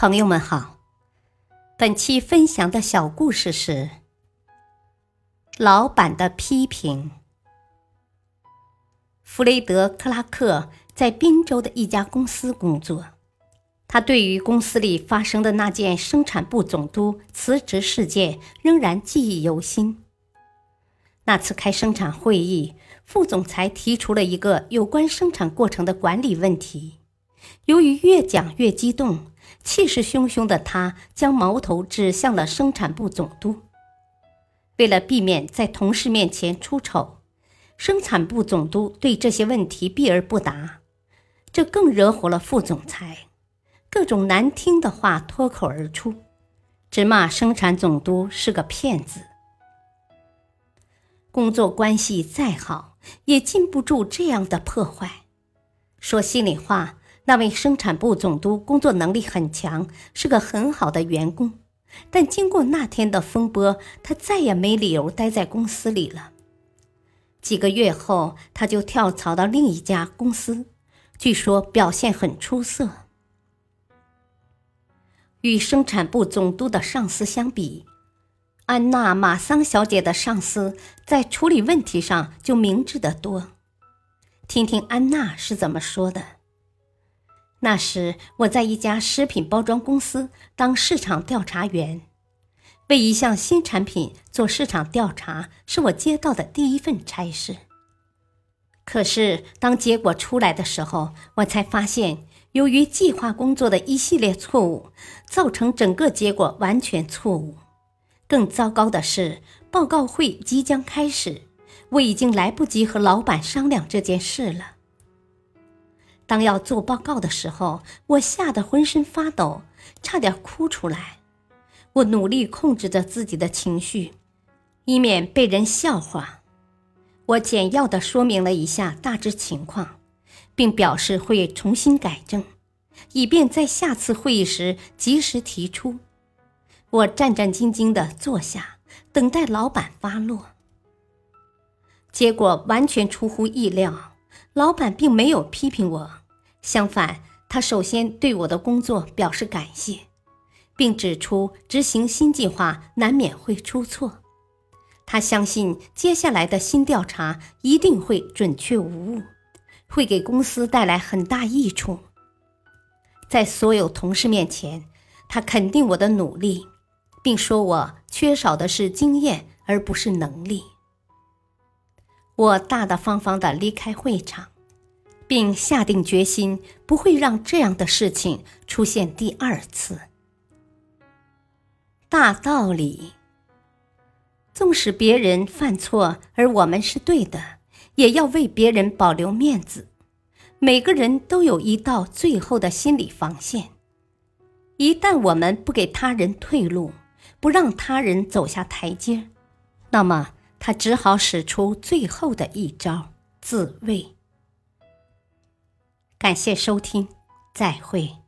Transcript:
朋友们好，本期分享的小故事是老板的批评。弗雷德·克拉克在宾州的一家公司工作，他对于公司里发生的那件生产部总督辞职事件仍然记忆犹新。那次开生产会议，副总裁提出了一个有关生产过程的管理问题。由于越讲越激动，气势汹汹的他将矛头指向了生产部总督。为了避免在同事面前出丑，生产部总督对这些问题避而不答，这更惹火了副总裁，各种难听的话脱口而出，直骂生产总督是个骗子。工作关系再好，也禁不住这样的破坏。说心里话。那位生产部总督工作能力很强，是个很好的员工，但经过那天的风波，他再也没理由待在公司里了。几个月后，他就跳槽到另一家公司，据说表现很出色。与生产部总督的上司相比，安娜·马桑小姐的上司在处理问题上就明智得多。听听安娜是怎么说的。那时我在一家食品包装公司当市场调查员，为一项新产品做市场调查是我接到的第一份差事。可是当结果出来的时候，我才发现，由于计划工作的一系列错误，造成整个结果完全错误。更糟糕的是，报告会即将开始，我已经来不及和老板商量这件事了。当要做报告的时候，我吓得浑身发抖，差点哭出来。我努力控制着自己的情绪，以免被人笑话。我简要的说明了一下大致情况，并表示会重新改正，以便在下次会议时及时提出。我战战兢兢地坐下，等待老板发落。结果完全出乎意料，老板并没有批评我。相反，他首先对我的工作表示感谢，并指出执行新计划难免会出错。他相信接下来的新调查一定会准确无误，会给公司带来很大益处。在所有同事面前，他肯定我的努力，并说我缺少的是经验而不是能力。我大大方方地离开会场。并下定决心，不会让这样的事情出现第二次。大道理：纵使别人犯错，而我们是对的，也要为别人保留面子。每个人都有一道最后的心理防线，一旦我们不给他人退路，不让他人走下台阶，那么他只好使出最后的一招——自卫。感谢收听，再会。